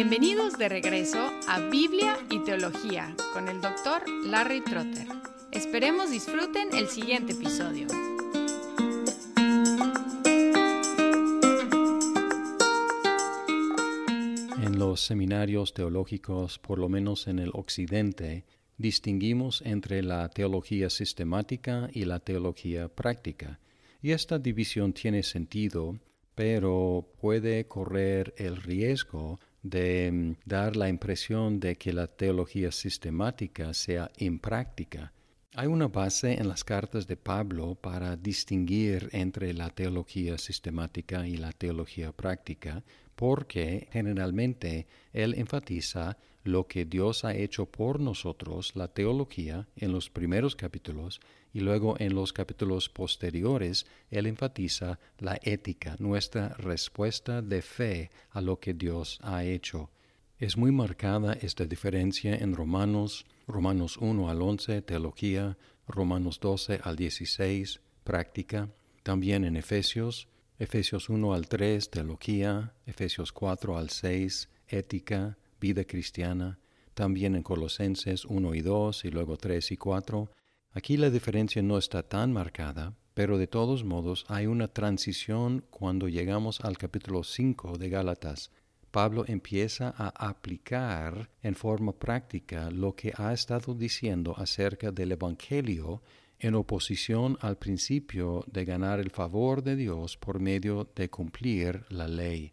Bienvenidos de regreso a Biblia y Teología con el doctor Larry Trotter. Esperemos disfruten el siguiente episodio. En los seminarios teológicos, por lo menos en el occidente, distinguimos entre la teología sistemática y la teología práctica. Y esta división tiene sentido, pero puede correr el riesgo de mm, dar la impresión de que la teología sistemática sea impráctica. Hay una base en las cartas de Pablo para distinguir entre la teología sistemática y la teología práctica, porque generalmente él enfatiza lo que Dios ha hecho por nosotros, la teología, en los primeros capítulos, y luego en los capítulos posteriores él enfatiza la ética, nuestra respuesta de fe a lo que Dios ha hecho. Es muy marcada esta diferencia en Romanos, Romanos 1 al 11, teología, Romanos 12 al 16, práctica, también en Efesios, Efesios 1 al 3, teología, Efesios 4 al 6, ética, vida cristiana, también en Colosenses 1 y 2 y luego 3 y 4, Aquí la diferencia no está tan marcada, pero de todos modos hay una transición cuando llegamos al capítulo 5 de Gálatas. Pablo empieza a aplicar en forma práctica lo que ha estado diciendo acerca del Evangelio en oposición al principio de ganar el favor de Dios por medio de cumplir la ley.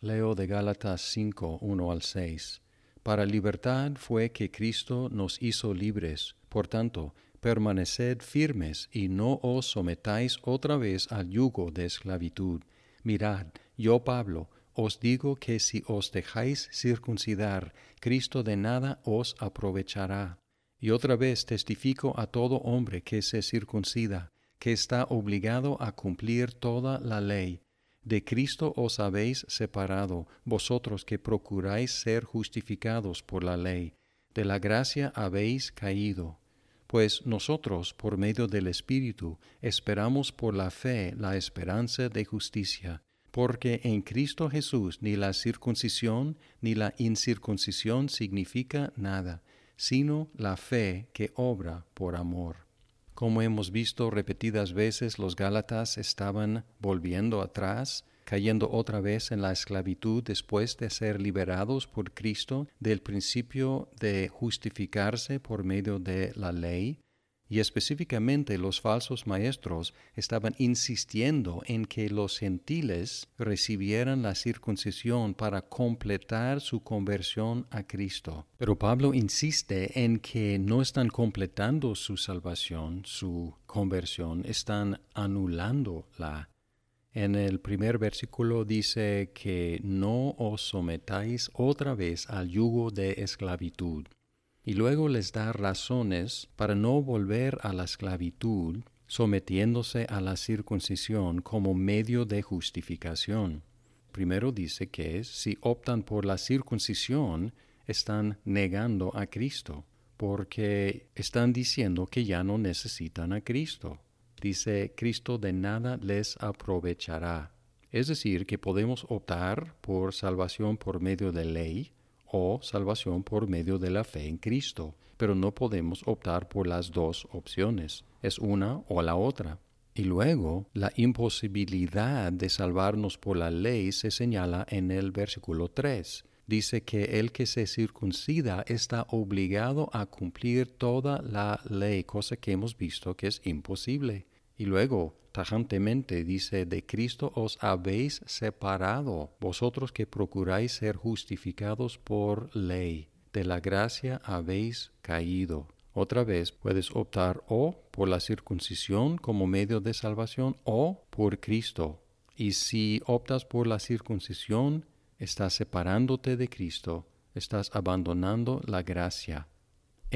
Leo de Gálatas 5, 1 al 6. Para libertad fue que Cristo nos hizo libres. Por tanto, permaneced firmes y no os sometáis otra vez al yugo de esclavitud. Mirad, yo Pablo, os digo que si os dejáis circuncidar, Cristo de nada os aprovechará. Y otra vez testifico a todo hombre que se circuncida, que está obligado a cumplir toda la ley. De Cristo os habéis separado, vosotros que procuráis ser justificados por la ley. De la gracia habéis caído pues nosotros, por medio del Espíritu, esperamos por la fe la esperanza de justicia, porque en Cristo Jesús ni la circuncisión ni la incircuncisión significa nada, sino la fe que obra por amor. Como hemos visto repetidas veces, los Gálatas estaban volviendo atrás, cayendo otra vez en la esclavitud después de ser liberados por Cristo del principio de justificarse por medio de la ley, y específicamente los falsos maestros estaban insistiendo en que los gentiles recibieran la circuncisión para completar su conversión a Cristo. Pero Pablo insiste en que no están completando su salvación, su conversión, están anulándola en el primer versículo dice que no os sometáis otra vez al yugo de esclavitud. Y luego les da razones para no volver a la esclavitud, sometiéndose a la circuncisión como medio de justificación. Primero dice que si optan por la circuncisión, están negando a Cristo, porque están diciendo que ya no necesitan a Cristo dice, Cristo de nada les aprovechará. Es decir, que podemos optar por salvación por medio de ley o salvación por medio de la fe en Cristo, pero no podemos optar por las dos opciones. Es una o la otra. Y luego, la imposibilidad de salvarnos por la ley se señala en el versículo 3 dice que el que se circuncida está obligado a cumplir toda la ley, cosa que hemos visto que es imposible. Y luego, tajantemente dice, de Cristo os habéis separado, vosotros que procuráis ser justificados por ley, de la gracia habéis caído. Otra vez puedes optar o por la circuncisión como medio de salvación o por Cristo. Y si optas por la circuncisión, estás separándote de Cristo, estás abandonando la gracia.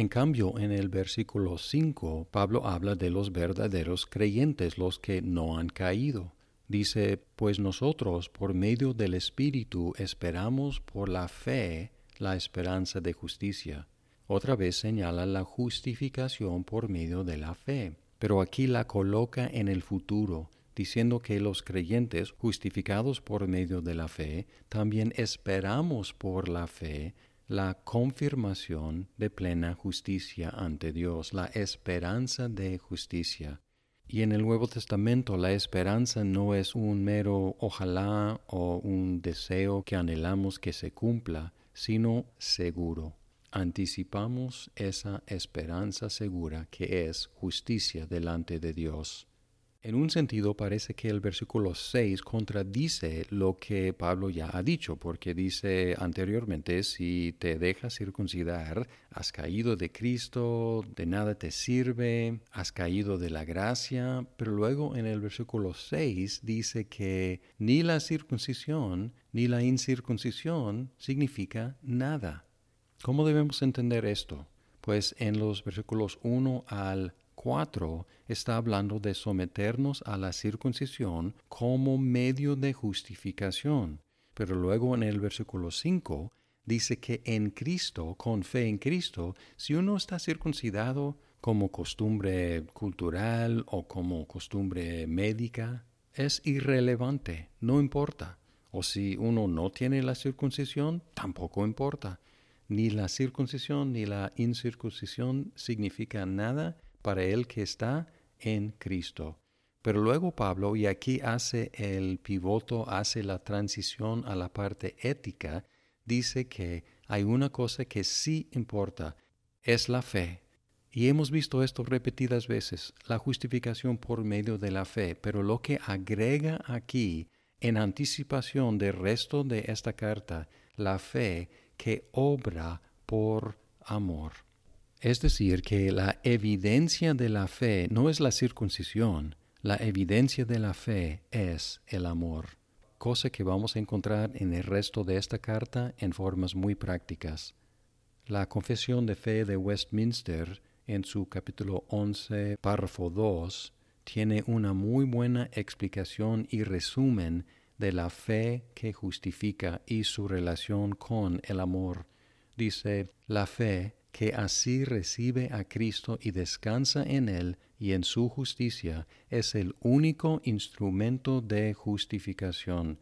En cambio, en el versículo 5, Pablo habla de los verdaderos creyentes, los que no han caído. Dice, pues nosotros por medio del Espíritu esperamos por la fe la esperanza de justicia. Otra vez señala la justificación por medio de la fe, pero aquí la coloca en el futuro, diciendo que los creyentes, justificados por medio de la fe, también esperamos por la fe la confirmación de plena justicia ante Dios, la esperanza de justicia. Y en el Nuevo Testamento la esperanza no es un mero ojalá o un deseo que anhelamos que se cumpla, sino seguro. Anticipamos esa esperanza segura que es justicia delante de Dios. En un sentido parece que el versículo 6 contradice lo que Pablo ya ha dicho, porque dice anteriormente, si te dejas circuncidar, has caído de Cristo, de nada te sirve, has caído de la gracia, pero luego en el versículo 6 dice que ni la circuncisión ni la incircuncisión significa nada. ¿Cómo debemos entender esto? Pues en los versículos 1 al 4 está hablando de someternos a la circuncisión como medio de justificación. Pero luego en el versículo 5 dice que en Cristo, con fe en Cristo, si uno está circuncidado como costumbre cultural o como costumbre médica, es irrelevante, no importa. O si uno no tiene la circuncisión, tampoco importa. Ni la circuncisión ni la incircuncisión significan nada para el que está en Cristo. Pero luego Pablo, y aquí hace el pivoto, hace la transición a la parte ética, dice que hay una cosa que sí importa, es la fe. Y hemos visto esto repetidas veces, la justificación por medio de la fe, pero lo que agrega aquí, en anticipación del resto de esta carta, la fe que obra por amor. Es decir, que la evidencia de la fe no es la circuncisión, la evidencia de la fe es el amor, cosa que vamos a encontrar en el resto de esta carta en formas muy prácticas. La Confesión de Fe de Westminster, en su capítulo 11, párrafo 2, tiene una muy buena explicación y resumen de la fe que justifica y su relación con el amor. Dice, la fe que así recibe a Cristo y descansa en Él y en su justicia, es el único instrumento de justificación,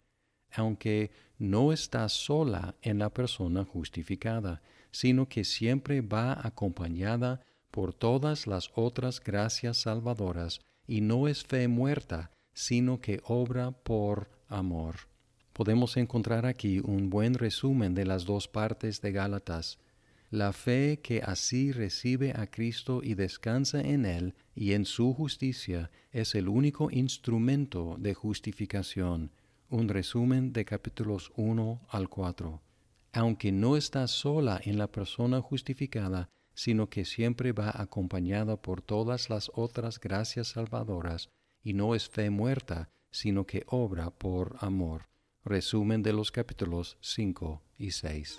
aunque no está sola en la persona justificada, sino que siempre va acompañada por todas las otras gracias salvadoras, y no es fe muerta, sino que obra por amor. Podemos encontrar aquí un buen resumen de las dos partes de Gálatas, la fe que así recibe a Cristo y descansa en Él y en su justicia es el único instrumento de justificación. Un resumen de capítulos 1 al 4. Aunque no está sola en la persona justificada, sino que siempre va acompañada por todas las otras gracias salvadoras, y no es fe muerta, sino que obra por amor. Resumen de los capítulos 5 y 6.